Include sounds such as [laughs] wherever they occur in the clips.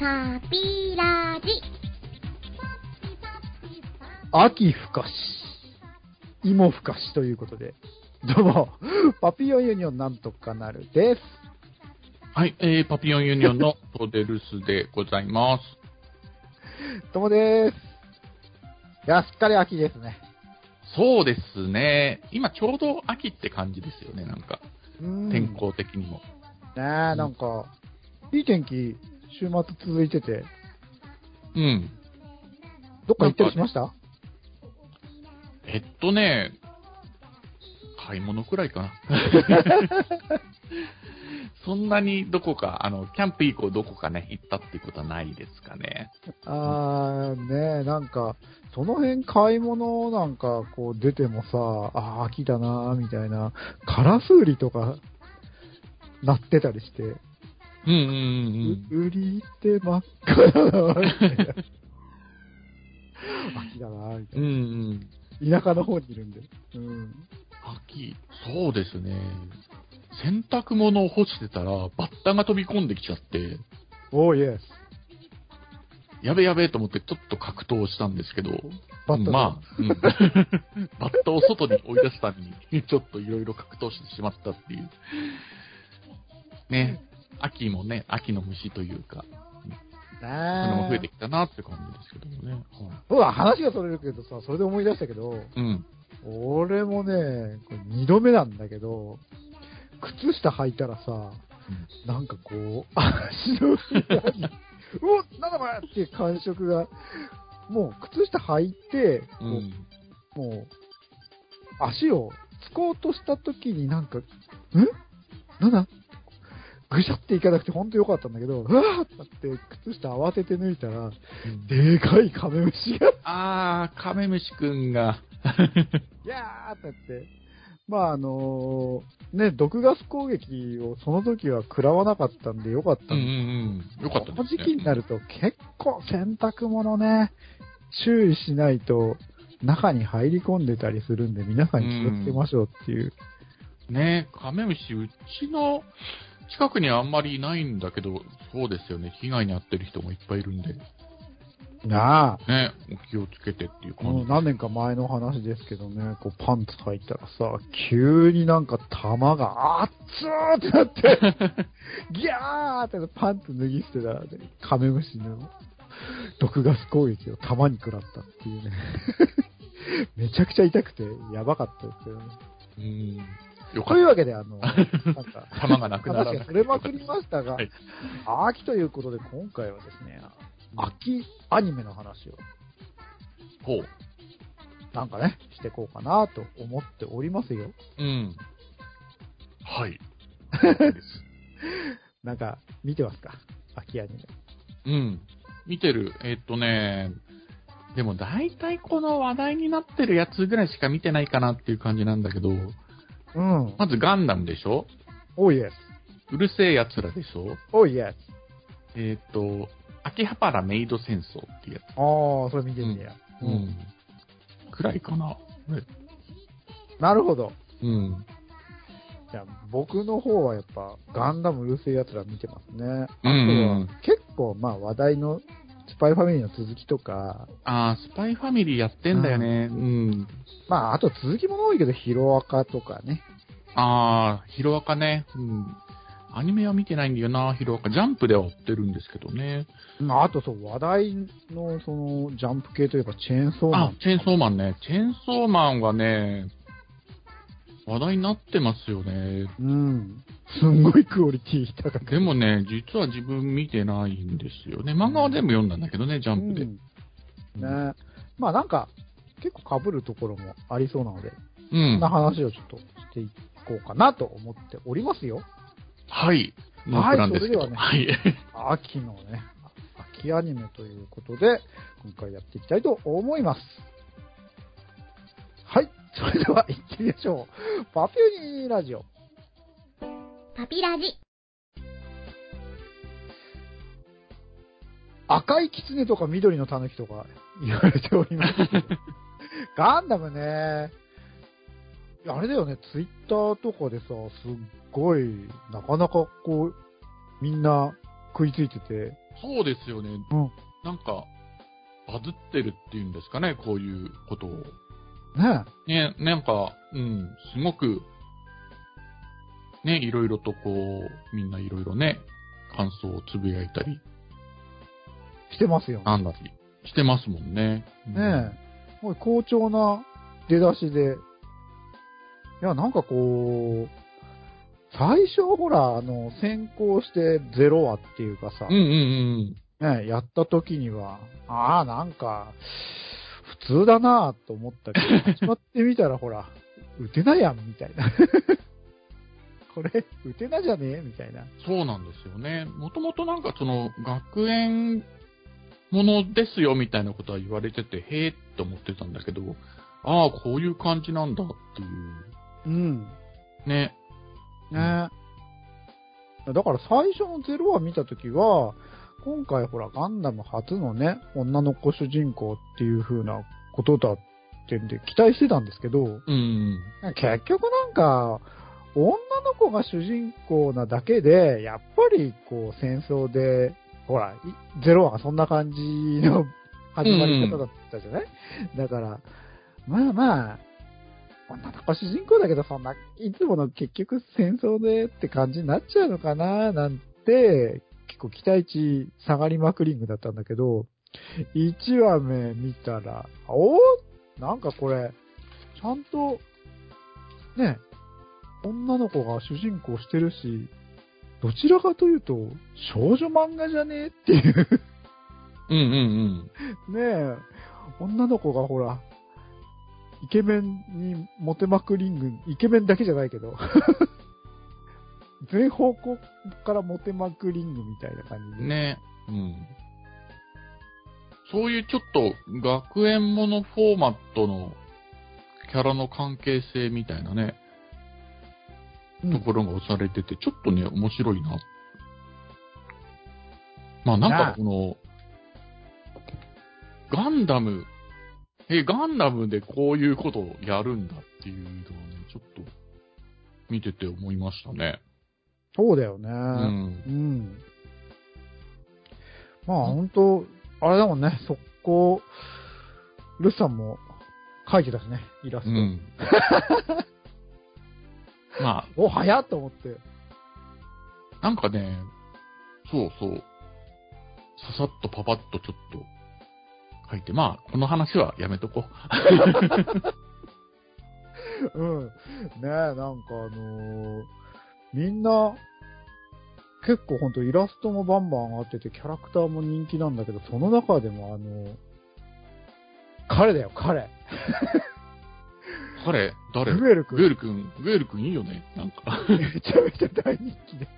パピラジ。秋ふかし、芋ふかしということで、どうも、[laughs] パピヨンユニオンなんとかなるです。はい、えー、パピヨンユニオンのトデルスでございます。どうもです。いや、すっかり秋ですね。そうですね。今ちょうど秋って感じですよね、なんか。うん天候的にも。ねえ、なんか、いい天気、週末続いてて、うん。どっか行ったりしました？えっとね、買い物くらいかな。[laughs] そんなにどこか、あの、キャンプ以降どこかね、行ったっていうことはないですかね。あー、ねえ、なんか、その辺買い物なんかこう出てもさ、あー、秋だなーみたいな、カラス売りとか、なってたりして、うんうんうんう売りって真っ赤 [laughs] だなーみたいな。秋だなーみたいうん。うんな。うん。田舎の方にいるんで。うん。秋、そうですね。洗濯物を干してたら、バッタが飛び込んできちゃって、おー、イエス。やべやべと思ってちょっと格闘したんですけど、バッタまあ、うん [laughs] バッタを外に追い出すために、ちょっといろいろ格闘してしまったっていう。ね、秋もね、秋の虫というか、ねそういうのも増えてえ。きたなって感じですけどもね。はい、うわ、話がそれるけどさ、それで思い出したけど、うん。俺もね、これ二度目なんだけど、靴下履いたらさ、なんかこう、足の裏に、う [laughs] おなんだこれっていう感触が、もう靴下履いて、うん。もう、足をつこうとした時になんか、ん？なんだ？ぐしゃっていかなくて本当よかったんだけど、うわーってなって靴下慌てて抜いたら、でかいカメムシが、あー、カメムシくんが、い [laughs] やーってなって、まああのね、毒ガス攻撃をその時は食らわなかったんでよかったうんんですうんうん。よかったね。この時期になると結構洗濯物ね、注意しないと中に入り込んでたりするんで皆さん気をつけましょうっていう。ねカメムシ、うちの近くにはあんまりいないんだけど、そうですよね。被害に遭ってる人もいっぱいいるんで、なあ、ね、お気をつけてっていう感じ。もう何年か前の話ですけどね、こうパンツ履いたらさ、急になんか玉が熱ーってなって、[laughs] ギャーってパンツ脱ぎ捨てたら、ね、カメムシの毒ガス攻撃を玉に食らったっていうね。[laughs] めちゃくちゃ痛くてやばかったですけどね。うん。よかっというわけで、あの、[laughs] なんか、た。玉がなくならなれまくりましたが、はい秋ということで今回はですね、秋アニメの話をほう。なんかね、していこうかなと思っておりますよ。うん。はい。[laughs] なんか、見てますか？秋アニメ。うん。見てる。えっとね、でも大体この話題になってるやつぐらいしか見てないかなっていう感じなんだけど、うん。まずガンダムでしょ？おいエス。うるせえ奴らでしょ？おいエス。えっと、秋葉原メイド戦争っていうやつ。ああ、それ見てんねや。うん。くらいかな？ねなるほど。うん。じゃあ、僕の方はやっぱ、ガンダムうるせえ奴ら見てますね。あとうんは、結構、まあ話題のスパイファミリーの続きとか、ああ、スパイファミリーやってんだよね。うん。まあ、あと続きもの多いけど、ヒロアカとかね。ああ、ヒロアカね。うん。アニメは見てないんだよな、ヒロアカ。ジャンプでは追ってるんですけどね。まあ、あとそう、話題の、その、ジャンプ系といえば、チェーンソーマン、。あチェーンソーマンね。チェーンソーマンはね、話題になってますよね。うん。すんごいクオリティ高くて。でもね、実は自分見てないんですよね。漫画は全部読んだんだけどね、ジャンプで。うんねまあなんか、結構被るところもありそうなので、うそんんな。話をちょっとしていこうかなと思っておりますよ。はい。ノープランですけど。それでははい。[laughs] 秋のね、秋アニメということで、今回やっていきたいと思います。はい。それでは行ってみましょう。パピューニーラジオ。パピラジ。赤い狐とか緑の狸とか言われております。ガンダムね、あれだよね、ツイッターとかでさ、すっごい、なかなかこう、みんな食いついてて、そうですよね。うんなんか、バズってるっていうんですかね、こういうことを。ねね、なんか、うん、すごく、ね、いろいろとこう、みんないろいろね、感想をつぶやいたり、してますよね。なんだりしてますもんね。うんねえ。すごい好調な出だしで。いや、なんかこう、最初ほら、あの、先行してゼロ話っていうかさ、うんうんね、やった時には、ああ、なんか、普通だなぁと思ったけど、始まってみたらほら、打てないやん、みたいな。[laughs] これ、打てなじゃねえみたいな。そうなんですよね。もともとなんかその、学園ものですよみたいなことは言われてて、へえって思ってたんだけど、ああ、こういう感じなんだっていう。うん。ね。ねだから最初のゼロ話見たときは、今回ほらガンダム初のね、女の子主人公っていう風なことだってんで期待してたんですけど、うん。結局なんか、女の子が主人公なだけで、やっぱりこう戦争で、ほら、いゼロ話がそんな感じの始まり方だったじゃない、だから、まあまあ、女の子主人公だけど、そんな、いつもの結局戦争でって感じになっちゃうのかななんて、結構期待値下がりまくりングだったんだけど、1話目見たら、おなんかこれ、ちゃんと、ね、女の子が主人公してるし、どちらかというと、少女漫画じゃねえっていううんうんうん。ねえ、女の子がほら、イケメンにモテまくりんぐ、イケメンだけじゃないけど、[laughs] 全方向からモテまくりんぐみたいな感じで。ね。うん。そういうちょっと学園ものフォーマットのキャラの関係性みたいなね、うんところが押されてて、ちょっとね、面白いな。まあなんかこの、ガンダム、え、ガンダムでこういうことをやるんだっていうのはね、ちょっと見てて思いましたね。そうだよね。う。うんん。まあ本当あれだもんね、速攻、ルッさんも描いてたしね、イラスト。うん。[laughs] まあ、お、早っと思って。なんかね、そうそう。ささっとパパッとちょっと書いて、まあ、この話はやめとこう [laughs] ん。ねえ、なんかあのーみんな、結構ほんとイラストもバンバン上がってて、キャラクターも人気なんだけど、その中でもあの彼だよ、彼。う。彼、誰？グエル君グエル君、グエル君いいよね。なんか。めちゃめちゃ大人気で。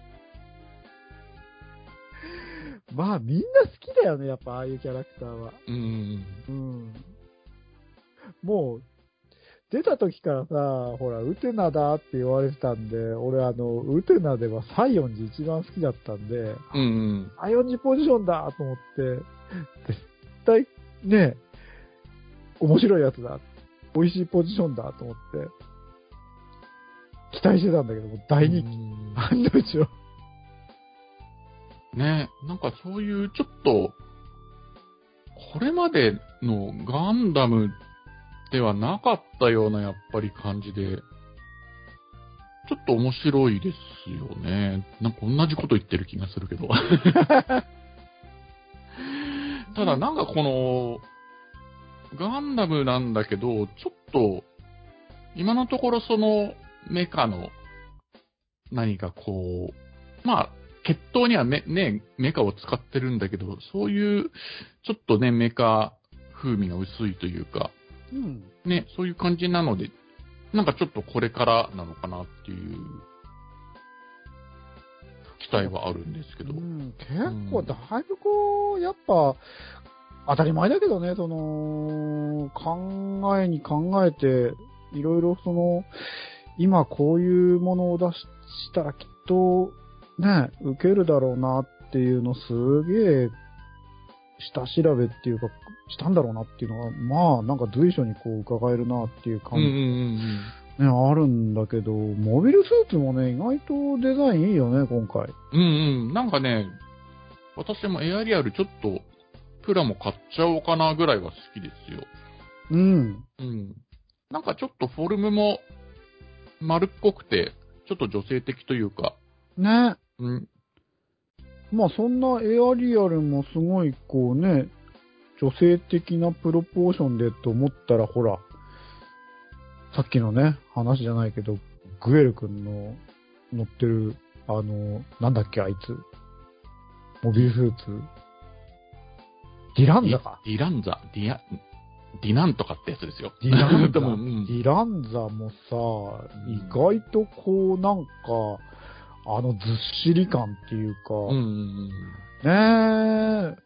まあ、みんな好きだよね、やっぱああいうキャラクターは。うん。うん。もう、出た時からさ、ほら、ウテナだって言われてたんで、俺あの、ウテナではサイオンジ一番好きだったんで、うんうん。サイオンジポジションだと思って、絶対ね、面白いやつだ。美味しいポジションだと思って、期待してたんだけども、大人気。うん案の定。ね、なんかそういうちょっと、これまでのガンダムではなかったようなやっぱり感じで、ちょっと面白いですよね。なんか同じこと言ってる気がするけど。[laughs] ただなんかこの、ガンダムなんだけど、ちょっと、今のところそのメカの何かこう、まあ、血統にはメ,、ね、メカを使ってるんだけど、そういう、ちょっとね、メカ風味が薄いというか、うん。ね、そういう感じなので、なんかちょっとこれからなのかなっていう、期待はあるんですけど。うん、結構、だいぶこう、やっぱ、当たり前だけどね、その、考えに考えて、いろいろその、今こういうものを出したらきっと、ね、受けるだろうなっていうのすげえ、下調べっていうか、したんだろうなっていうのは、まあ、なんか随所にこう伺えるなっていう感じ、うんうんうんね、あるんだけど、モビルスーツもね、意外とデザインいいよね、今回。うん。うんうん。なんかね、私もエアリアルちょっと、プラも買っちゃおうかなぐらいは好きですよ。うん。うん。なんかちょっとフォルムも丸っこくて、ちょっと女性的というか、ね。うん。まあそんなエアリアルもすごいこうね、女性的なプロポーションでと思ったらほら、さっきのね、話じゃないけど、グエル君の乗ってる、あの、なんだっけあいつ。モビルスーツ。ディランザか？ディランザ、ディア、ディナンとかってやつですよ。ディランザ。[laughs] ディランザもさ、意外とこうなんか、あのずっしり感っていうか、うんうんうん。ね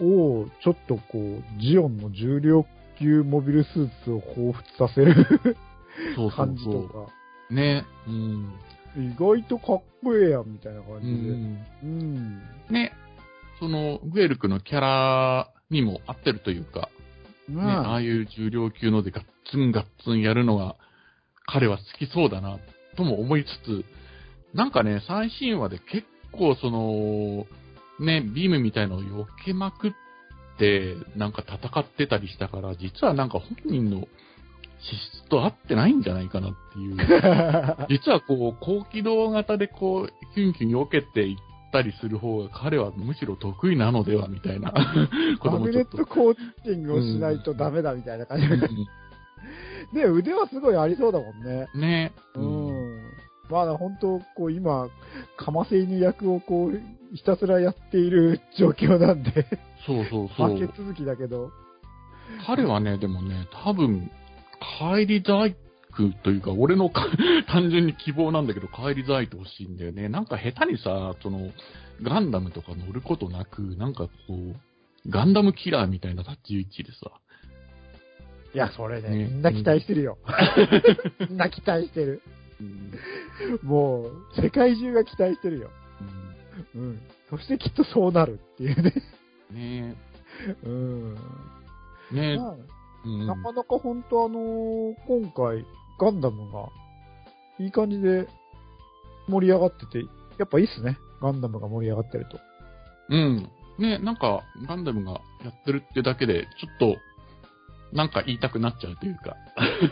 え。を、ちょっとこう、ジオンの重量級モビルスーツを彷彿させる感じとそか、う。ね。うん。意外とかっこええやんみたいな感うじで。ん。うん。ね。その、グエルクのキャラにも合ってるというか、ねね、ああいう重量級のでガッツンガッツンやるのが、彼は好きそうだな、とも思いつつ、なんかね、最新話で結構その、ね、ビームみたいのを避けまくって、なんか戦ってたりしたから、実はなんか本人の資質と合ってないんじゃないかなっていう。[laughs] 実はこう、高機動型でこう、キュンキュン避けていったりする方が彼はむしろ得意なのではみたいなことマグネッもちょっと。トコーティングをしないとダメだみたいな感じで。で、[laughs] 腕はすごいありそうだもんね。うんね。うん。まあ本当、こう今、かませ犬役をこう、ひたすらやっている状況なんで、そうそうそう。負け続きだけど。彼はね、でもね、多分、帰り細工というか、俺のか [laughs] 単純に希望なんだけど、帰り細工欲しいんだよね。なんか下手にさ、その、ガンダムとか乗ることなく、なんかこう、ガンダムキラーみたいな立ち位置でさ、いや、それね、ねみんな期待してるよ。[laughs] みんな期待してる。うんもう、世界中が期待してるよ。うん。そしてきっとそうなるっていうね。[laughs] うんねうん。え、ねえ、まあうんなかなか本当あのー今回、ガンダムが、いい感じで盛り上がってて、やっぱいいっすね。ガンダムが盛り上がってると。うん。ねなんか、ガンダムがやってるってだけで、ちょっと、なんか言いたくなっちゃうというか。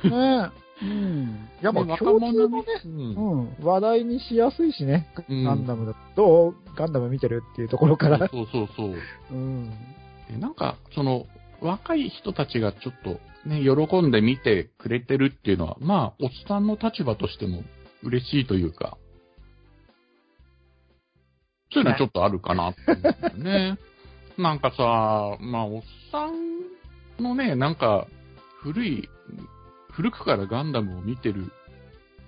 ねえ。うん。やっぱね共通のね、うんうん、話題にしやすいしね。うんガンダムだと、ガンダム見てるっていうところから。そうそうそう。うん。でなんか、その、若い人たちがちょっとね、喜んで見てくれてるっていうのは、まあ、おっさんの立場としても嬉しいというか、そういうのはちょっとあるかなって思うんだよね。[laughs] なんかさ、まあ、おっさんのね、なんか、古い、古くからガンダムを見てる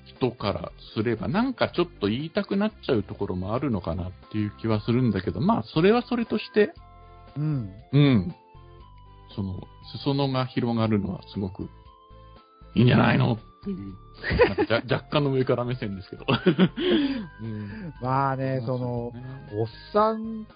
人からすれば、なんかちょっと言いたくなっちゃうところもあるのかなっていう気はするんだけど、まあ、それはそれとして、うん。うん。その、裾野が広がるのはすごくいいんじゃないの？っていう、[laughs] 若干の上から目線ですけど。[laughs] うん、まあね、その、ねおっさん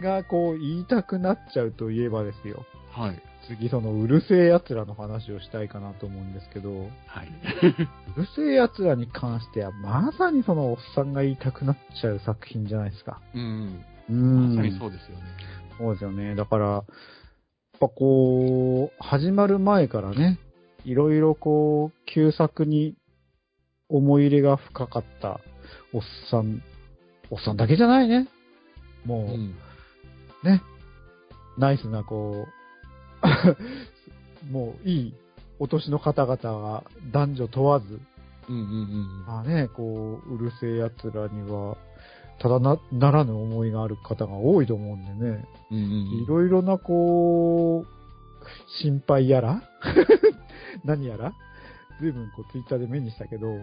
がこう言いたくなっちゃうといえばですよ。はい。次そのうるせえ奴らの話をしたいかなと思うんですけど、うはい。[laughs] るせえ奴らに関してはまさにそのおっさんが言いたくなっちゃう作品じゃないですか。うん。うまさにん。そうですよね。そうですよね。だから、やっぱこう、始まる前からね、いろいろこう、旧作に思い入れが深かったおっさん、おっさんだけじゃないね。もう、うん。ね、ナイスな、こう、[laughs] もういいお年の方々が男女問わず、うんうんうん。まあね、こう、うるせえ奴らには、ただな、ならぬ思いがある方が多いと思うんでね、うんうんうんいろいろな、こう、心配やら [laughs] 何やら随分こう、ツイッターで目にしたけど、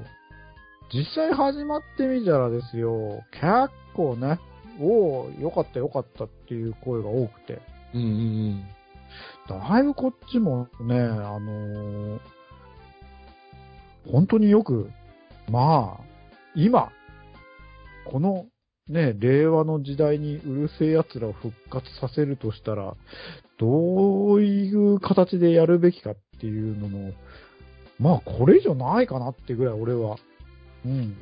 実際始まってみたらですよ、結構ね、おお、よかったよかったっていう声が多くて、うんうんうん。だいぶこっちもね、あのー本当によく、まあ、今、このね、令和の時代にうるせえ奴らを復活させるとしたら、どういう形でやるべきかっていうのの、まあ、これ以上ないかなってぐらい俺は、うん、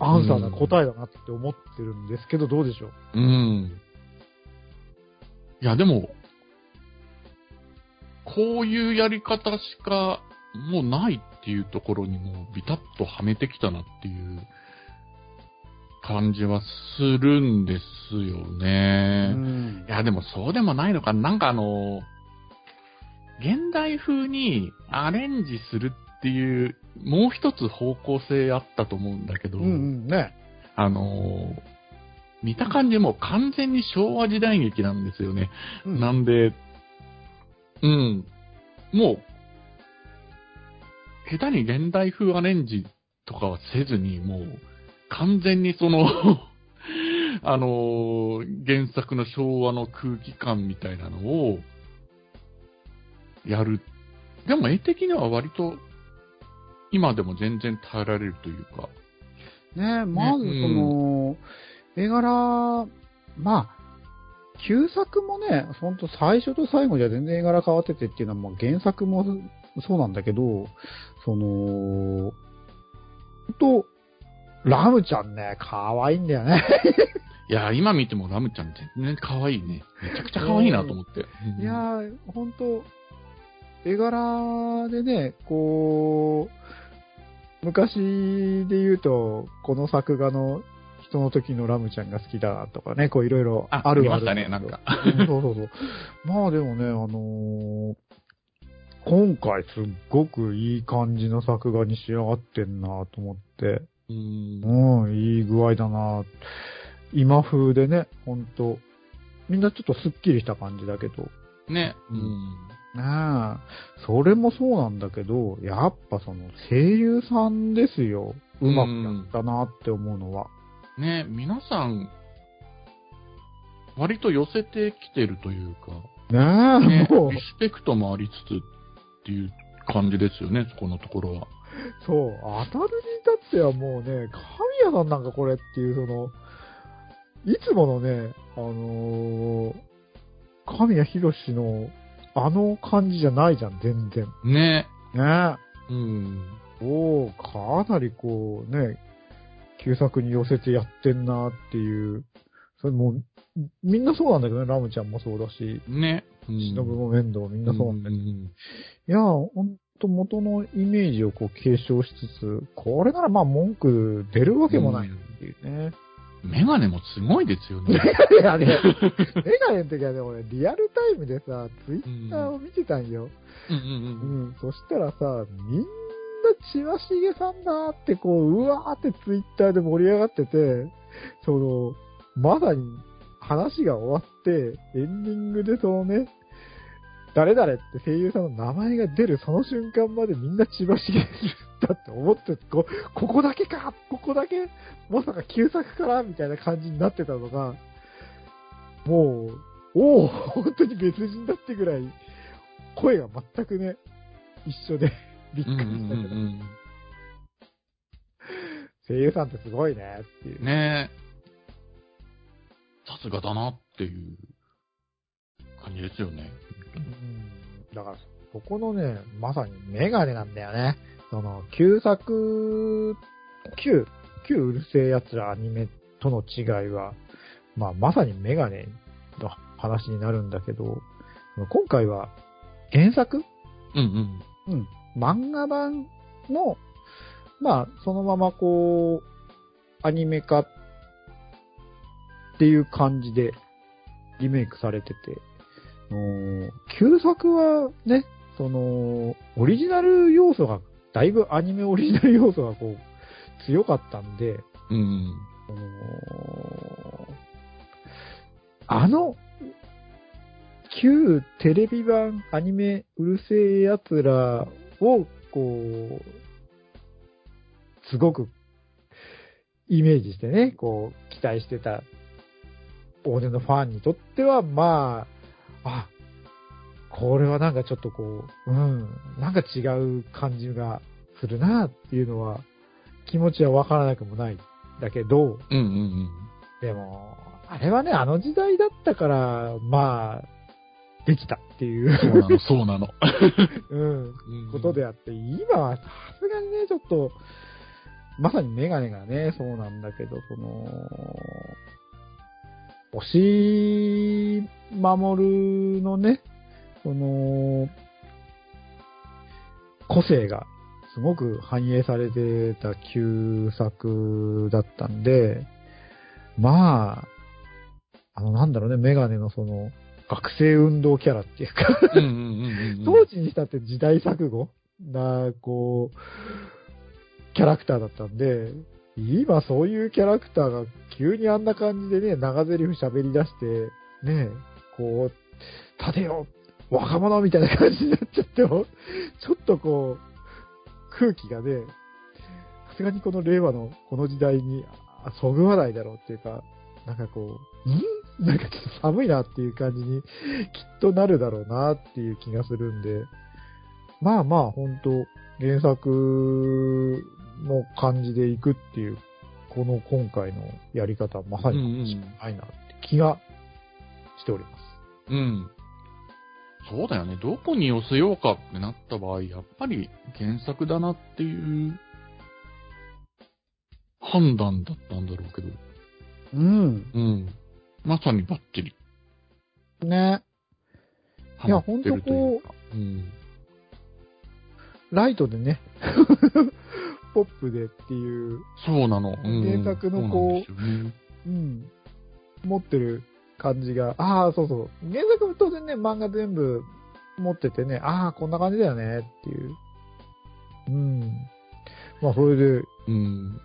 アンサーな答えだなって思ってるんですけど、どうでしょう？うん。いや、でも、こういうやり方しかもうないっていうところにもうビタッとはめてきたなっていう感じはするんですよね。うんいや、でもそうでもないのかな。なんかあの、現代風にアレンジするっていう、もう一つ方向性あったと思うんだけど、うんうんね。あの、見た感じもう完全に昭和時代劇なんですよね。うんなんで、うん、もう、下手に現代風アレンジとかはせずに、もう、完全にその、[laughs] あのー原作の昭和の空気感みたいなのを、やる。でも絵的には割と、今でも全然耐えられるというか。ねまずその、絵柄、まあ、旧作もね、ほんと最初と最後じゃ全然絵柄変わっててっていうのは、まあ原作もそうなんだけど、その、と、ラムちゃんね、可愛いんだよね。[laughs] いや、今見てもラムちゃん全然可愛いね。めちゃくちゃ可愛いなと思って。うんいやー、ほんと、絵柄でね、こう、昔で言うと、この作画の人の時のラムちゃんが好きだとかね、こういろいろあある見ましたねなんかうんそうそうそう。[laughs] まあでもね、あのー今回すっごくいい感じの作画に仕上がってんなと思って、うんうん、いい具合だな今風でね、ほんと、みんなちょっとスッキリした感じだけど、ね。ううんん。ねえ、それもそうなんだけど、やっぱその声優さんですよ。うまくやったなって思うのは。ね、皆さん、割と寄せてきてるというか、ねえ、ね、もうリ、スペクトもありつつっていう感じですよね、そこのところは。そう、当たるに至ってはもうね、神谷さんなんかこれっていう、その、いつものね、あのー神谷博士のあの感じじゃないじゃん、全然。ね。ねうん。え。おー、かなりこうね、旧作に寄せてやってんなっていう。それもう、みんなそうなんだけどね、ラムちゃんもそうだし、ね。うん忍も面倒もみんなそうなんだけど。んいや、ほんと元のイメージをこう継承しつつ、これならまあ文句出るわけもないっていうね。メガネもすごいですよね。いやね、[laughs] メガネの時はね、俺リアルタイムでさ、ツイッターを見てたんよ。うんううんうん。そしたらさ、みんな千葉茂さんだってこう、うわーってツイッターで盛り上がってて、その、まさに話が終わって、エンディングでそのね、誰々って声優さんの名前が出るその瞬間までみんな千葉茂だって思って、こここだけかここだけまさか旧作からみたいな感じになってたのが、もう、おお本当に別人だってぐらい、声が全くね、一緒で。びっくうんうりしたけど、んうん声優さんってすごいねっていううん。。ねさすがだなっていう感じですよね。うんだから、そこのね、まさにメガネなんだよね。その、旧作、旧、旧うるせえ奴らアニメとの違いは、まあ、まさにメガネの話になるんだけど、今回は原作？うんうん。うん。漫画版の、まあ、そのままこう、アニメ化っていう感じでリメイクされてて、あの旧作はね、その、オリジナル要素が、だいぶアニメオリジナル要素がこう、強かったんで、うんあのあの、旧テレビ版アニメうるせえ奴らを、こう、すごくイメージしてね、こう、期待してた大手のファンにとっては、まあ、あ、これはなんかちょっとこう、うん、なんか違う感じがするなっていうのは、気持ちはわからなくもない。だけど、うん。うんうんでも、あれはね、あの時代だったから、まあ、できたっていう、うん。そうなの、そうなの。[laughs] うん、うんことであって、今はさすがにね、ちょっと、まさにメガネがね、そうなんだけど、その、押し守るのね、その、個性がすごく反映されてた旧作だったんで、まあ、あの、なんだろうね、メガネのその、学生運動キャラっていうか。当時にしたって時代錯誤な、こう、キャラクターだったんで、今そういうキャラクターが急にあんな感じでね、長台詞喋り出して、ね、こう、立てよ若者みたいな感じになっちゃっても、ちょっとこう、空気がね、さすがにこの令和のこの時代にあそぐわないだろうっていうか、なんかこう、ん？[laughs] なんかちょっと寒いなっていう感じにきっとなるだろうなっていう気がするんで、まあまあ本当原作の感じでいくっていう、この今回のやり方はまさに間違いないなって気がしております。うん。そうだよね。どこに寄せようかってなった場合、やっぱり原作だなっていう判断だったんだろうけど。うん。うん。まさにバッチリ。ね。いやハマってるというか。うん。ライトでね、[laughs] ポップでっていう、そうなの。うん、原作のこうそうなんねうん、持ってる感じが、ああ、そうそう。原作も当然ね、漫画全部持っててね、ああ、こんな感じだよねっていう。うん。まあ、それで、うん。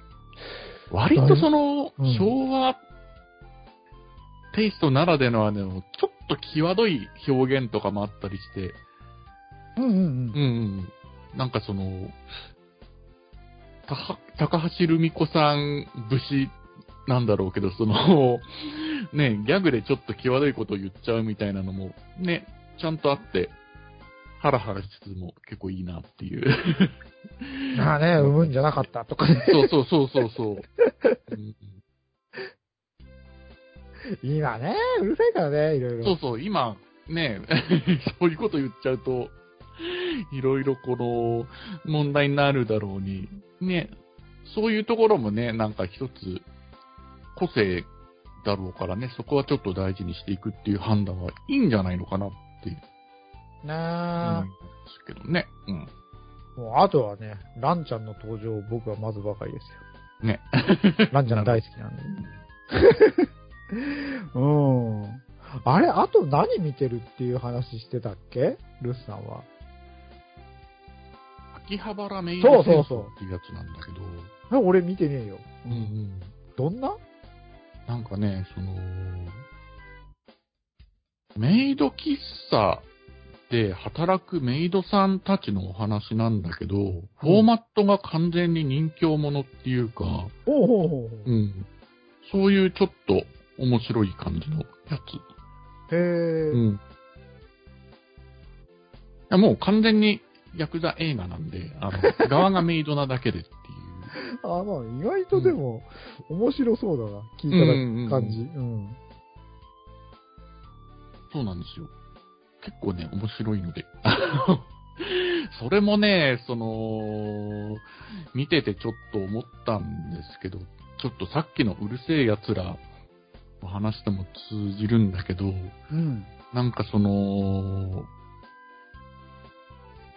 割とその、うん昭和テイストならではの、ちょっと際どい表現とかもあったりして、うんうんうんうん。なんかその、高橋留美子さん節なんだろうけど、その、[laughs] ね、ギャグでちょっと際どいことを言っちゃうみたいなのも、ね、ちゃんとあって、ハラハラしつつも結構いいなっていう。うん。まあね、産むんじゃなかったとかね。そうそうそうそうそう。[laughs] うん [laughs] 今ね、うるさいからね、いろいろ。そうそう、今、ね、[laughs] そういうこと言っちゃうと、いろいろこの、問題になるだろうに、ね、そういうところもね、なんか一つ、個性だろうからね、そこはちょっと大事にしていくっていう判断はいいんじゃないのかなっていうなますけどね。うん。あもうあとはね、ランちゃんの登場、僕はまずばかりですよ。ね。ランちゃん大好きなんで。[laughs] [laughs] うん。あれ、あと何見てるっていう話してたっけ？ルスさんは。秋葉原メイド戦争っていうやつなんだけど、あ俺見てねえよ。うんうん。どんな？なんかね、その、メイド喫茶で働くメイドさんたちのお話なんだけど、フォーマットが完全に人形ものっていうか。うん。そういうちょっと面白い感じのやつ。へえ、うん。いやもう完全にヤクザ映画なんで、あの、[laughs] 側がメイドなだけでっていう。あ、まあ、意外とでも、面白そうだな。聞いた感じ。うん。そうなんですよ。結構ね、面白いので。[laughs] それもね、その、見ててちょっと思ったんですけど、ちょっとさっきのうるせえ奴らの話とも通じるんだけど、うん。なんかその、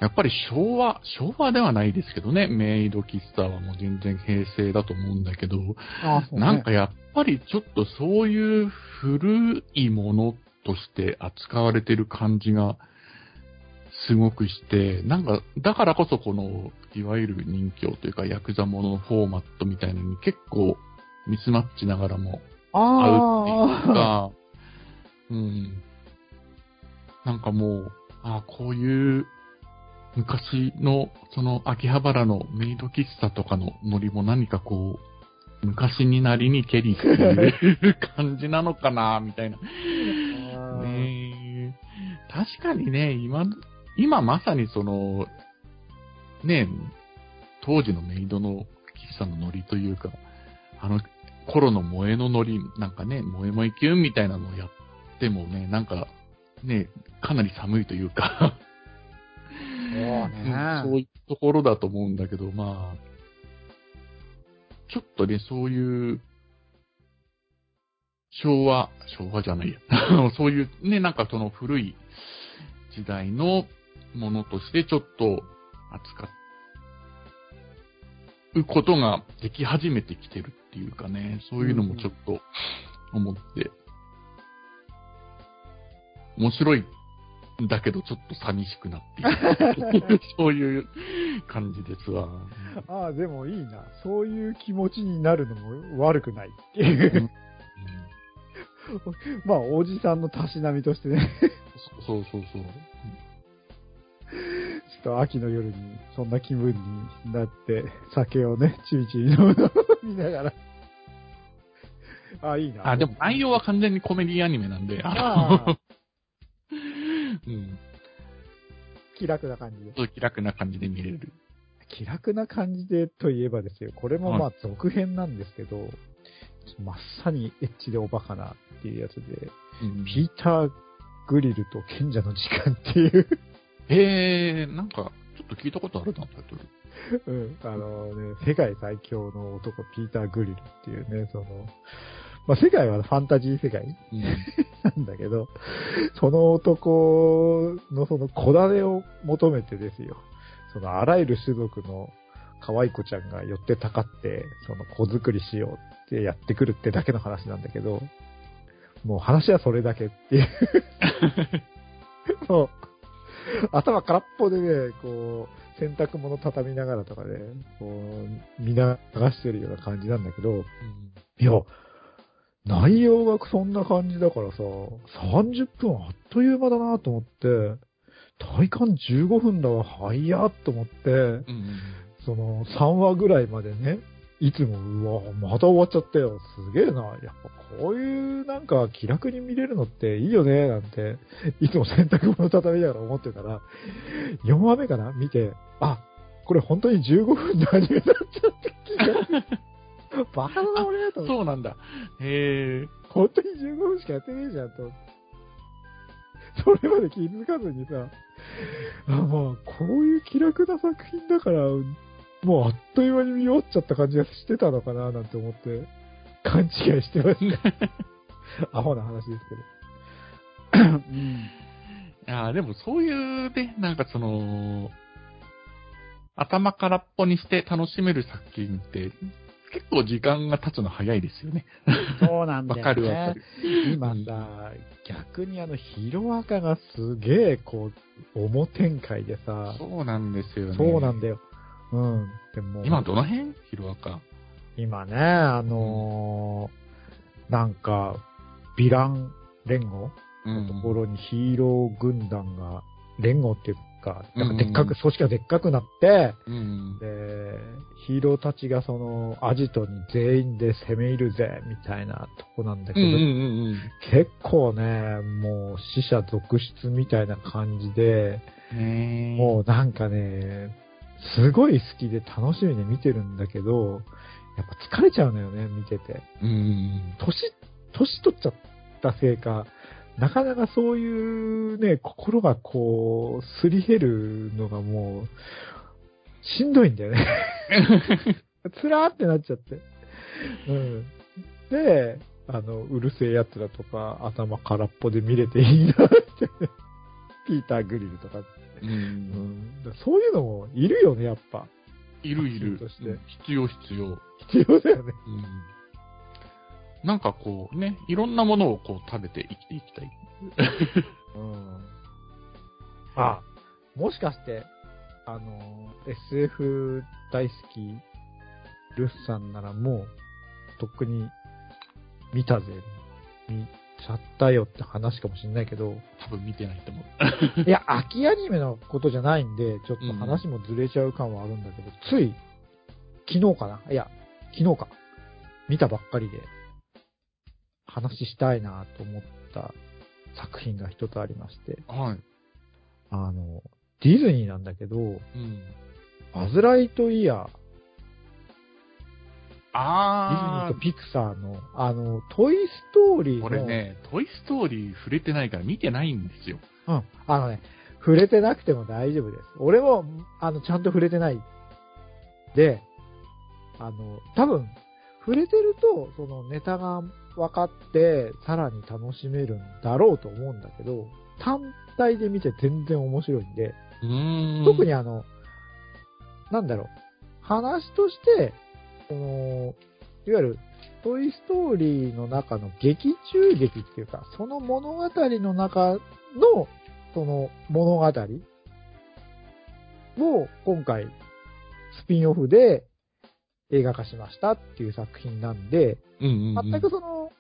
やっぱり昭和、昭和ではないですけどね、メイド喫茶はもう全然平成だと思うんだけど、あそうねなんかやっぱりちょっとそういう古いものとして扱われてる感じがすごくして、なんか、だからこそこの、いわゆる人形というかヤクザもののフォーマットみたいなのに結構ミスマッチながらも合うっていうあか、うん。なんかもう、あこういう昔のその秋葉原のメイド喫茶とかのノリも何かこう、昔になりにけりっていう感じなのかな、みたいな。あ。ねえ確かにね、今、今まさにその、ねえ当時のメイドの喫茶のノリというか、あの頃の萌えのノリ、なんかね、萌え萌えキュンみたいなのをやってもね、なんか、ね、かなり寒いというか、そうねうんそういうところだと思うんだけど、まあ、ちょっとね、そういう、昭和、昭和じゃないや。[laughs] そういうね、なんかその古い時代のものとしてちょっと扱うことができ始めてきてるっていうかね、そういうのもちょっと思って、面白いんだけどちょっと寂しくなっている。[laughs] そういう感じですわ。ああ、でもいいな。そういう気持ちになるのも悪くないっていう。[laughs] まあ、おじさんのたしなみとしてね、そうそうそう。と秋の夜にそんな気分になって、酒をね、ちびちび飲むのを [laughs] 見ながら。あ、いいな。あ、でも内容は完全にコメディアニメなんで、ああ、[laughs] うん。気楽な感じで。気楽な感じで見れる。気楽な感じでといえばですよ。これもまはあ続編なんですけど、まさにエッチでおバカなっていうやつで、うんピーター・グリルと賢者の時間っていう、えー、なんか、ちょっと聞いたことあるな、タイトル。うん、あのね、世界最強の男、ピーター・グリルっていうね、その、まあ世界はファンタジー世界うん。なんだけど、その男のその小種を求めてですよ。そのあらゆる種族の可愛い子ちゃんが寄ってたかって、その子作りしようってやってくるってだけの話なんだけど、もう話はそれだけっていう。[laughs] もう、[laughs] 頭空っぽでね、こう、洗濯物畳みながらとかね、こう、見流してるような感じなんだけど、いや、内容がそんな感じだからさ、30分あっという間だなと思って、体感15分だわ、早っと思って、うん。その3話ぐらいまでね、いつも、うわ、また終わっちゃったよ。すげえな。やっぱこういうなんか気楽に見れるのっていいよね、なんて、いつも洗濯物畳みながら思ってたら、4話目かな？見て、あ、これ本当に15分のアニメだったって気が。バカだな俺とそうなんだ。へえ。本当に15分しかやってねえじゃんと。それまで気づかずにさ、あ、まあ、こういう気楽な作品だから、もうあっという間に見終わっちゃった感じがしてたのかななんて思って、勘違いしてました。[laughs] アホな話ですけど。うんいやーでもそういうね、なんかその、頭空っぽにして楽しめる作品って、結構時間が経つの早いですよね。そうなんだわよね。かるわかる。今さ、逆にあの、ヒロアカがすげえ、こう、重展開でさ、そうなんですよね。そうなんだよ。うん。でも、今どの辺？ヒロアカ。今ね、あのーなんか、ヴィラン連合？うのとん。ころにヒーロー軍団が、連合っていうか、なんかでっかく、組織がでっかくなって、うん。で、ヒーローたちがその、アジトに全員で攻め入るぜ、みたいなとこなんだけど、うんうんうん結構ね、もう死者続出みたいな感じで。もうなんかね、すごい好きで楽しみに見てるんだけど、やっぱ疲れちゃうのよね、見てて。うんうん年、年取っちゃったせいか、なかなかそういうね、心がこう、すり減るのがもう、しんどいんだよね。[laughs] つらーってなっちゃって。うん。で、あの、うるせえやつだとか、頭空っぽで見れていいなって。ピーター・グリルとか。うん。う。うんん。そういうのもいるよね、やっぱ。いるいる。としてうん必要必要。必要だよね。うん。なんかこうね、いろんなものをこう食べて生きていきたい。うん。あ、もしかして、あの、SF 大好き、ルスさんならもう、とっくに見たぜ、見ちゃったよって話かもしんないけど、多分見てないと思う。[laughs] いや、秋アニメのことじゃないんで、ちょっと話もずれちゃう感はあるんだけど、つい、昨日かな？いや、昨日か。見たばっかりで、話したいなと思った作品が一つありまして、はい。あの、ディズニーなんだけど、うん。バズ・ライトイヤー、ディズニあーとピクサーの、あの、トイ・ストーリーー、の、これね、トイストーリー触れてないから見てないんですよ。うん。あのね、触れてなくても大丈夫です。俺も、あの、ちゃんと触れてない。で、あの、多分、触れてると、そのネタが分かって、さらに楽しめるんだろうと思うんだけど、単体で見て全然面白いんで、ん。特にあの、なんだろう、話として、その、いわゆる、トイストーリーの中の劇中劇っていうか、その物語の中の、その物語を今回、スピンオフで映画化しましたっていう作品なんで、うんうんうん、全くその、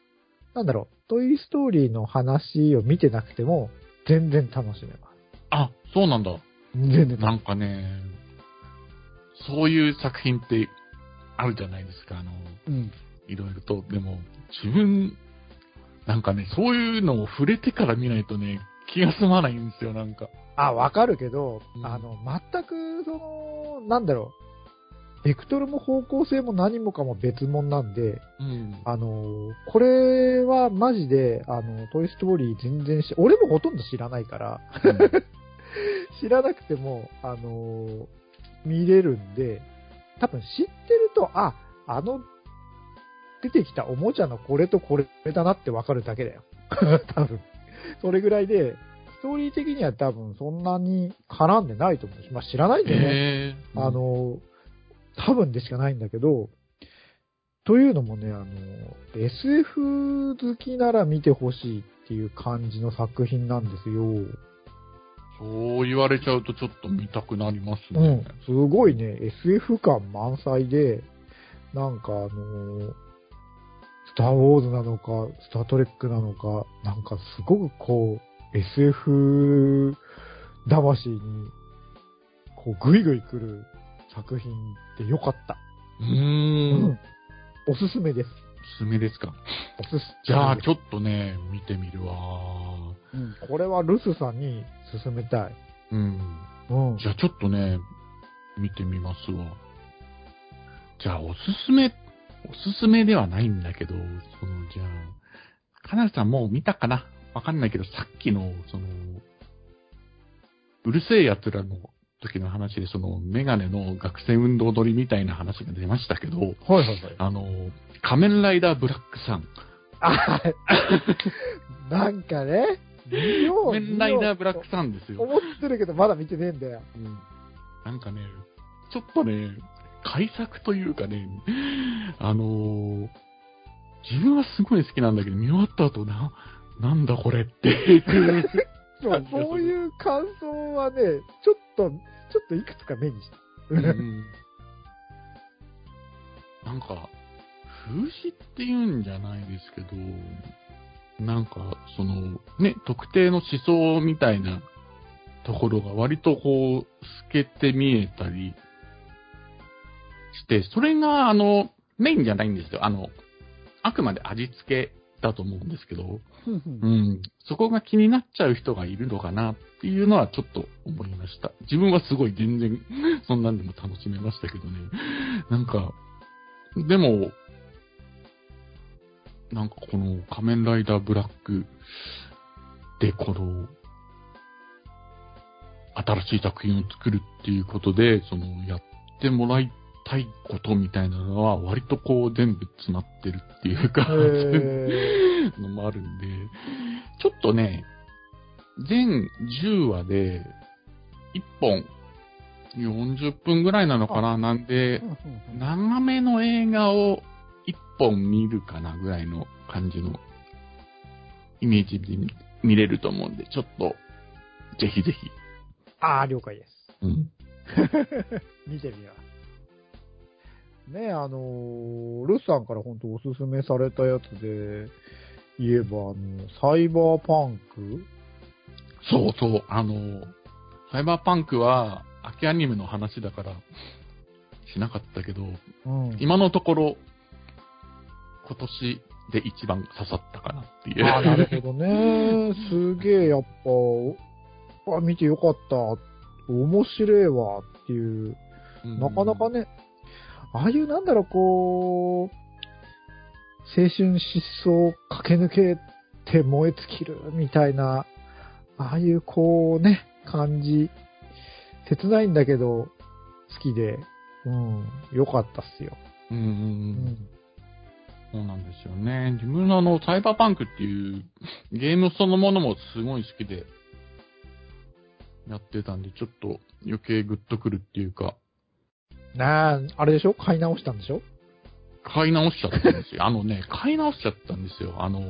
なんだろう、トイストーリーの話を見てなくても、全然楽しめます。あ、そうなんだ。全然楽しめなんかね、そういう作品ってあるじゃないですか。あの、うん。いろいろと。でも、自分、なんかね、そういうのを触れてから見ないとね、気が済まないんですよ、なんか。あ、わかるけど、うんあの、全く、その、なんだろう、ベクトルも方向性も何もかも別物なんで、うん。あの、これはマジで、あの、トイストーリー全然し、俺もほとんど知らないから、[laughs] 知らなくても、あの、見れるんで、多分知ってると、あ、あの、出てきたおもちゃのこれとこれだなってわかるだけだよ。[laughs] 多分。それぐらいで、ストーリー的には多分そんなに絡んでないと思うし、まあ知らないんでね。えー、あ、の、多分でしかないんだけど、というのもね、あの、SF 好きなら見てほしいっていう感じの作品なんですよ。そう言われちゃうとちょっと見たくなりますねうん。。すごいね、SF 感満載で、なんかあの、スター・ウォーズなのか、スター・トレックなのか、なんかすごくこう、SF 魂に、こう、ぐいぐい来る作品でよかった。うーん。おすすめです。おすすめですか？おすすじゃあ、ちょょっとね、見てみるわ。うん、これはルスさんに勧めたい。うん。うん。じゃあちょっとね、見てみますわ。じゃあ、おすすめ、おすすめではないんだけど、その、じゃあ、かなりさんもう見たかな？わかんないけど、さっきの、その、うるせえ奴らの時の話で、その、メガネの学生運動取りみたいな話が出ましたけど、はいはいはい。あの、仮面ライダーブラックさん。あ [laughs] なんかね、見よう仮面ライダーブラックさんですよ。思ってるけど、まだ見てねえんだよ。うんなんかね、ちょっとね、改作というかね、あのー自分はすごい好きなんだけど、見終わった後な、なんだこれって [laughs] そういう感想はね、ちょっと、ちょっといくつか目にした。うんなんか、風刺って言うんじゃないですけど、なんか、その、ね、特定の思想みたいなところが割とこう、透けて見えたりして、それが、あの、メインじゃないんですよ。あの、あくまで味付けだと思うんですけど、うん、そこが気になっちゃう人がいるのかなっていうのはちょっと思いました。自分はすごい全然、そんなんでも楽しめましたけどね。なんか、でも、なんかこの仮面ライダーブラックでこの、新しい作品を作るっていうことで、その、やってもらいたいことみたいなのは割とこう全部詰まってるっていうか、へ [laughs] のもあるんで、ちょっとね、全10話で、1本40分ぐらいなのかななんで、長めの映画を1本見るかなぐらいの感じのイメージで見れると思うんで、ちょっと、ぜひぜひ。ああ、了解です。うん。[laughs] 見てみます。ねあのールスさんから本当おすすめされたやつで言えば、あの、サイバーパンク？そうそう、あの、サイバーパンクは秋アニメの話だからしなかったけど、うん。今のところ、今年で一番刺さったかなっていう。ああ、なるほどね。すげえ、やっぱ、おあ、見てよかった。面白いわっていう。うんなかなかね、ああいうなんだろう、こう、青春疾走駆け抜けて燃え尽きるみたいな、ああいうこうね、感じ、切ないんだけど、好きで、うん、よかったっすよ。うんうんうん。そうなんですよね。自分のあの、サイバーパンクっていうゲームそのものもすごい好きで、やってたんで、ちょっと余計グッとくるっていうか、なあ、あれでしょ？買い直したんでしょ？買い直しちゃったんですよ。[laughs] あのね、買い直しちゃったんですよ。あの、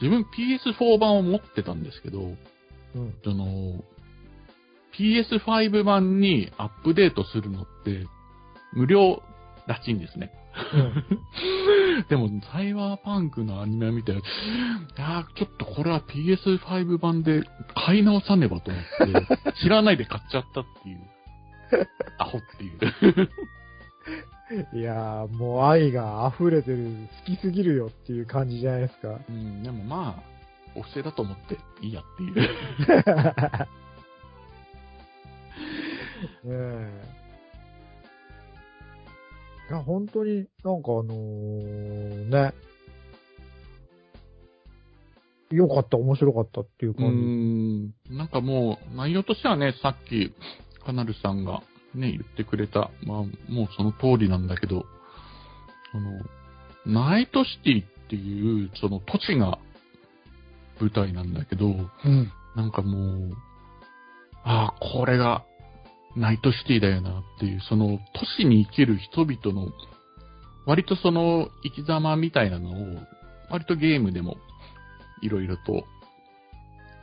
自分 PS4 版を持ってたんですけど、うん。その、PS5 版にアップデートするのって、無料らしいんですね。[laughs] でも、サイバーパンクのアニメを見て、いやーちょっとこれは PS5 版で買い直さねばと思って、知らないで買っちゃったっていう。[laughs] アホっていう。[laughs] いやー、もう愛が溢れてる、好きすぎるよっていう感じじゃないですか。うん、でもまあ、お布施だと思っていいやっていう。[laughs] ねえ。いや、本当になんかあのーね。よかった、面白かったっていうう感じ。ん、なんかもう、内容としてはね、さっき、カナルさんがね、言ってくれた、まあ、もうその通りなんだけど、その、ナイトシティっていう、その土地が舞台なんだけど、うん。なんかもう、ああ、これがナイトシティだよなっていう、その都市に生きる人々の、割とその生き様みたいなのを、割とゲームでもいろいろと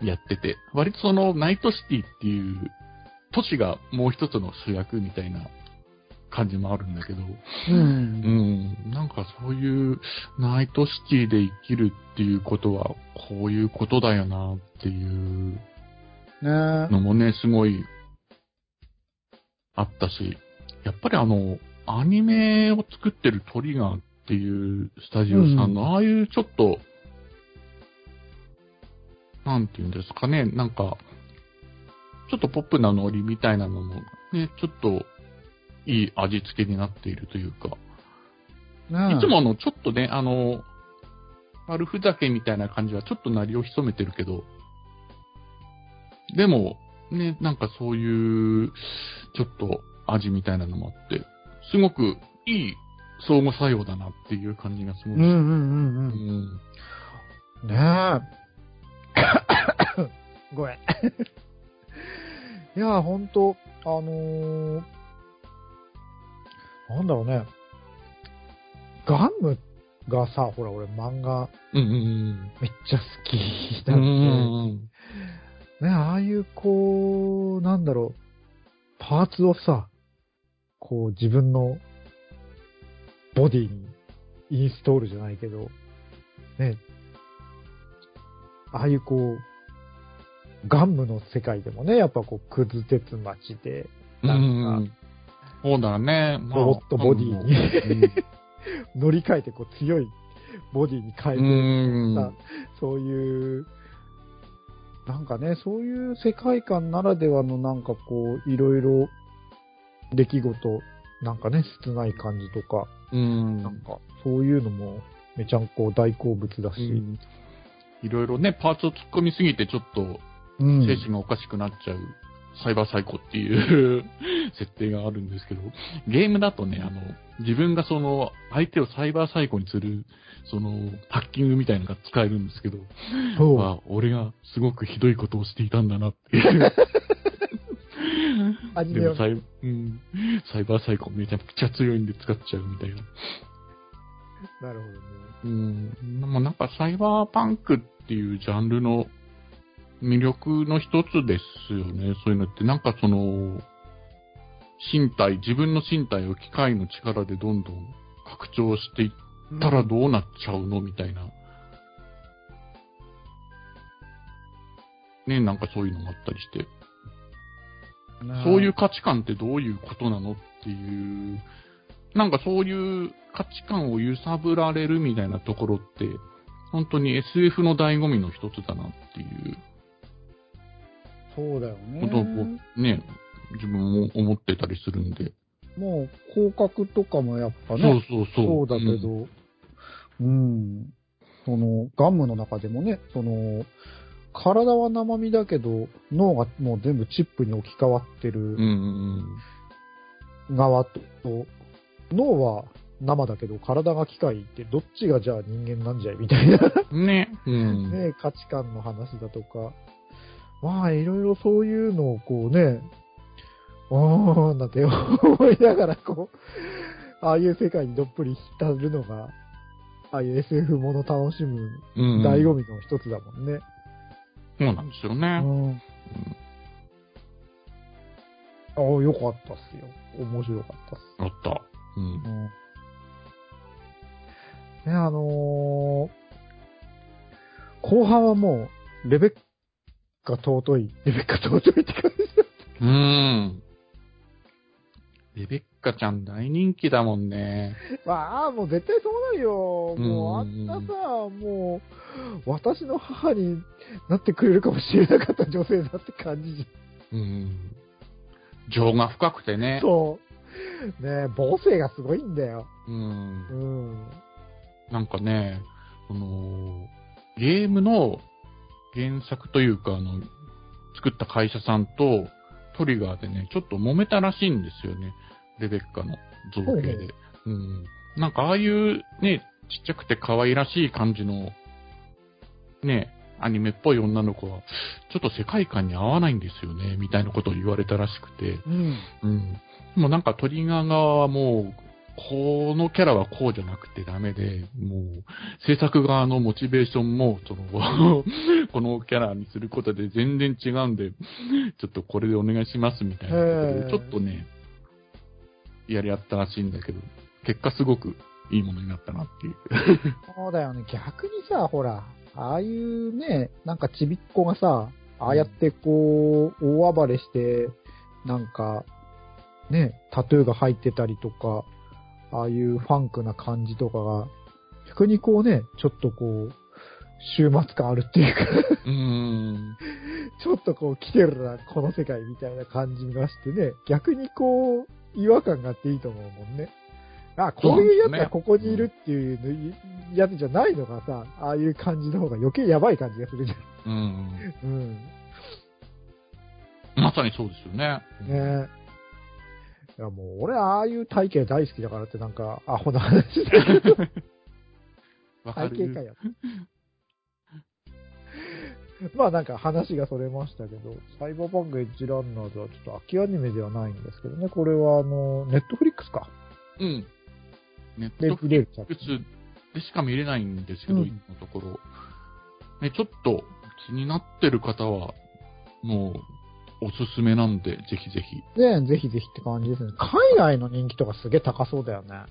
やってて、割とそのナイトシティっていう都市がもう一つの主役みたいな感じもあるんだけど、う。うん。ん、なんかそういうナイトシティで生きるっていうことは、こういうことだよなっていうねのもね、すごいあったし、やっぱりあの、アニメを作ってるトリガーっていうスタジオさんの、ああいうちょっと、なんていうんですかね、なんか、ちょっとポップなノリみたいなのも、ね、ちょっと、いい味付けになっているというか、ねいつものちょっとね、あの、悪ふざけみたいな感じはちょっと鳴りを潜めてるけど、でも、ね、なんかそういう、ちょっと味みたいなのもあって、すごくいい相互作用だなっていう感じがすごい。うんうんうんううん。んねえ。[coughs] ごめん。いや、ほんと、あのー、なんだろうね。ガンムがさ、ほら、俺漫画うんうんめっちゃ好きうん。うだっね、ああいう、こう、なんだろう、パーツをさ、こう、自分のボディにインストールじゃないけど、ね、ああいうこう、ガンムの世界でもね、やっぱこう、クズ鉄町で、うん。なんかうんそうだね。まあロボットボディにうん [laughs] 乗り換えてこう、強いボディに変えて、うんさそういう、なんかね、そういう世界観ならではのなんかこう、いろいろ出来事、なんかね、切ない感じとか、うん。なんかそういうのもめちゃんこ大好物だし、うんいろいろね、パーツを突っ込みすぎてちょっとうん精神がおかしくなっちゃう、サイバーサイコっていう設定があるんですけど、ゲームだとね、あの、自分がその、相手をサイバーサイコにする、その、ハッキングみたいなのが使えるんですけど、そう、まあ、俺がすごくひどいことをしていたんだなっていう。[laughs] アニメをでもサイ、うん、サイバーサイコめちゃくちゃ強いんで使っちゃうみたいな。なるほどね。うん。まあなんかサイバーパンクっていうジャンルの魅力の一つですよね。そういうのって。なんかその、身体、自分の身体を機械の力でどんどん拡張していったらどうなっちゃうのみたいな。ね、なんかそういうのもあったりして。そういう価値観ってどういうことなのっていう、なんかそういう価値観を揺さぶられるみたいなところって、本当に SF の醍醐味の一つだなっていうそうだよね。ことね、自分も思ってたりするんで。もう、広角とかもやっぱそうね、そうそう。そうだけんど、うん、その、ガムの中でもね、その、体は生身だけど、脳がもう全部チップに置き換わってるうんうん側と、脳は生だけど体が機械ってどっちがじゃあ人間なんじゃい？みたいなね。うん。ね、価値観の話だとか、まあいろいろそういうのをこうね、おーなんて思いながらこう、ああいう世界にどっぷり浸るのが、ああいう SF もの楽しむうん。醍醐味の一つだもんね。そうなんですようね。ん。ああ、よかったっすよ。面白かったっす。あった。うん。うん。ね、あのー後半はもう、レベッカ尊い、レベッカ尊いって感じだ。うん。レベッカちゃん大人気だもんね。まあ、もう絶対そうなるよ。もう、あうんんなさ、もう、私の母になってくれるかもしれなかった女性だって感じじうん。情が深くてゃん。ね。そう。ね母性がすごいんだよ。うんう。ん。なんかね、その、ゲームの原作というか、あの、作った会社さんとトリガーでね、ちょっと揉めたらしいんですよね。レベッカの造形で。うん。なんかああいうね、ちっちゃくて可愛らしい感じの、ね、アニメっぽい女の子は、ちょっと世界観に合わないんですよね、みたいなことを言われたらしくて。うん。うん。でもなんかトリガー側はもう、このキャラはこうじゃなくてダメで、もう、制作側のモチベーションも、その、[laughs] このキャラにすることで全然違うんで、ちょっとこれでお願いしますみたいなちょっとね、やり合ったらしいんだけど、結果すごくいいものになったなっていう。[laughs] そうだよね。逆にさ、ほら、ああいうね、なんかちびっこがさ、ああやってこう、大暴れして、なんか、ね、タトゥーが入ってたりとか、ああいうファンクな感じとかが、逆にこうね、ちょっとこう、終末感あるっていうか、うーん。[laughs] ちょっとこう来てるな、この世界みたいな感じがしてね、逆にこう、違和感があっていいと思うもんね。あ、こういうやつがここにいるっていうのやつじゃないのがさ、ああいう感じの方が余計やばい感じがするじゃん。うん。うん。まさにそうですよね。ねいやもう俺ああいう体型大好きだからってなんかアホな話だけど。体型かよ。まあなんか話がそれましたけど、サイバーパンクエッジランナーズはちょっと秋アニメではないんですけどね、これはあの、ネットフリックスか。うん。ネッでトフリックスでしか見れないんですけど、うん今のところ。ね、ちょっと気になってる方は、もう、おすすめなんで、ぜひぜひ。ねぜひぜひって感じですね。海外の人気とかすげえ高そうだよね。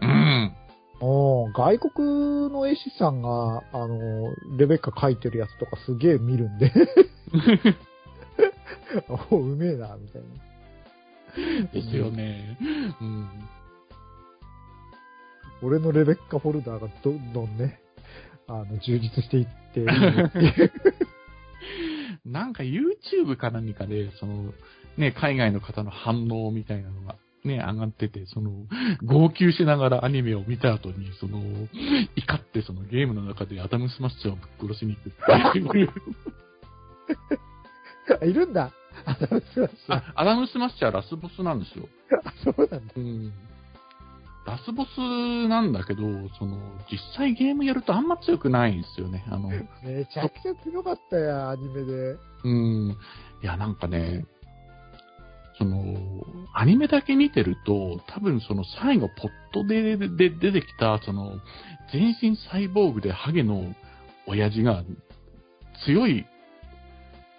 うん。お外国の絵師さんが、あの、レベッカ描いてるやつとかすげえ見るんで、[laughs] おうめえな、みたいな。ですよね。うん。俺のレベッカフォルダーがどんどんね、あの、充実していって。[laughs] なんか YouTube か何かで、その、ね、海外の方の反応みたいなのが、ね、上がってて、その、号泣しながらアニメを見た後に、その、怒ってそのゲームの中でアダムスマッシャーをぶっ殺しに行くっていう。[laughs] いるんだ。あ、そうそうそうあ、アダムスマッシャーラスボスなんですよ。[laughs] あそうなんだ。うん。ラスボスなんだけど、その、実際ゲームやるとあんま強くないんですよね。あの、[laughs] めちゃくちゃ強かったよ、アニメで。うん。いや、なんかね、その、アニメだけ見てると、多分その最後、ポットででで出てきた、その、全身サイボーグでハゲの親父が強い、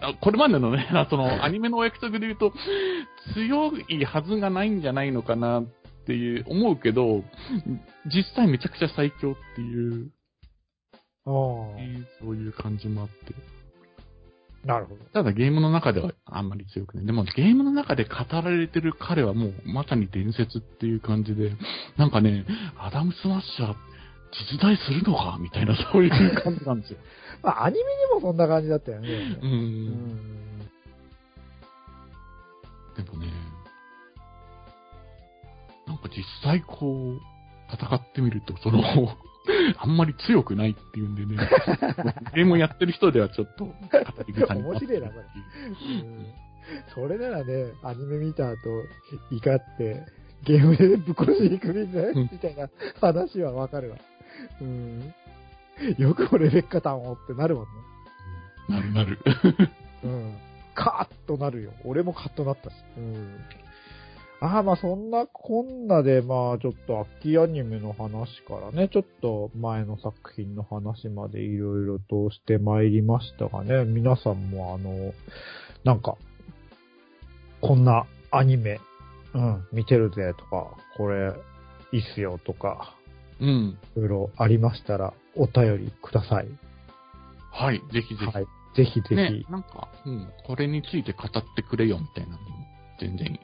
あこれまでのね、あその、[laughs] アニメのお約束で言うと、強いはずがないんじゃないのかなっていう、思うけど、実際めちゃくちゃ最強っていう、ああ、そういう感じもあって。なるほど。ただゲームの中ではあんまり強くない。でもゲームの中で語られてる彼はもうまさに伝説っていう感じで、なんかね、アダムスマッシャー実在するのかみたいなそういう感じなんですよ。[laughs] まあ、アニメにもそんな感じだったよね。う。うんん。でもね、か実際こう、戦ってみると、その、[laughs] あんまり強くないっていうんでね、[laughs] ゲームをやってる人ではちょっと語り草に面白いなこうんそれならね、アニメ見た後、怒って、ゲームでぶっ殺しに行くみたいうんな、みたいな話はわかるわ。うん。よくもレベッカタンをってなるもんね。なるなる。うん。カーッとなるよ。俺もカッとなったし。うん。ああ、まあそんなこんなで、まあちょっと秋アニメの話からね、ちょっと前の作品の話までいろいろとしてまいりましたがね、皆さんもあの、なんか、こんなアニメ、うん、見てるぜとか、これ、いいっすよとか、うん。いろいろありましたら、お便りください。はい、ぜひぜひ。はい。ぜひぜひ。ね、なんか、うん、これについて語ってくれよみたいなのも全然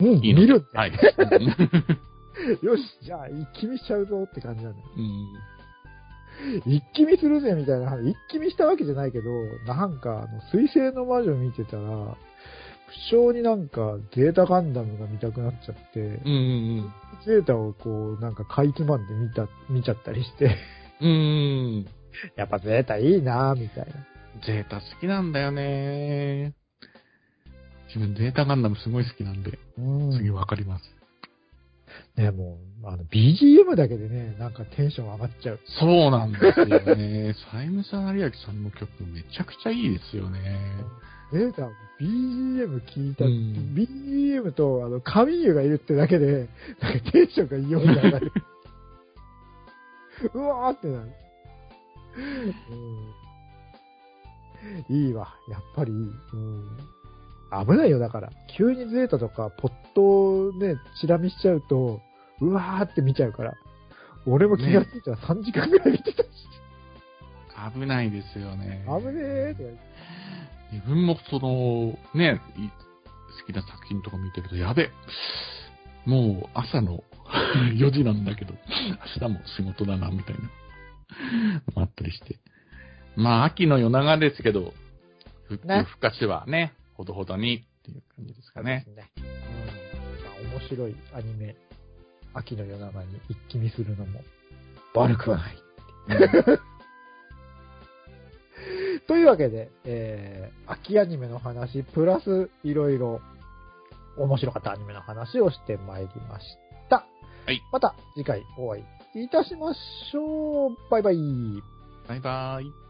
うん。見るはい。[laughs] よし、じゃあ一気見しちゃうぞって感じなんだよ。うん。一気見するぜみたいな話、一気見したわけじゃないけど、なんか、あの、水星の魔女見てたら、不詳になんか、ゼータガンダムが見たくなっちゃって、うんうんゼータをこう、なんか、かいつまんで見た、見ちゃったりして、うん。うん。やっぱゼータいいなぁ、みたいな。ゼータ好きなんだよね自分ゼータガンダムすごい好きなんで、うん。次わかります。ね、もう、あの、BGM だけでね、なんかテンション上がっちゃう。そうなんですよね。[laughs] サイムサ成明さんの曲めちゃくちゃいいですよね。ゼータ、BGM 聞いた、うん BGM と、あの、神優がいるってだけで、なんかテンションが異様に上がる。[laughs] うわーってなる。うん、いいわ。やっぱりいい。うん、危ないよ、だから。急にゼータとか、ポットをね、チラ見しちゃうと、うわーって見ちゃうから。俺も気がついたら3時間ぐらい見てたし。危ないですよね。危ねーって。自分もその、ね、い好きな作品とか見てると、やべ、もう朝の [laughs] 4時なんだけど、明日も仕事だな、みたいな、あったりして。まあ、秋の夜長ですけど、ふねふかしはね、ほどほどにっていう感じですかね。そうですね。うん。まあ、面白いアニメ、秋の夜長に一気見するのも悪くはない。[laughs] というわけで、えー、秋アニメの話、プラスいろいろ面白かったアニメの話をしてまいりました。はい。また次回お会いいたしましょう。バイバイ。バイバーイ。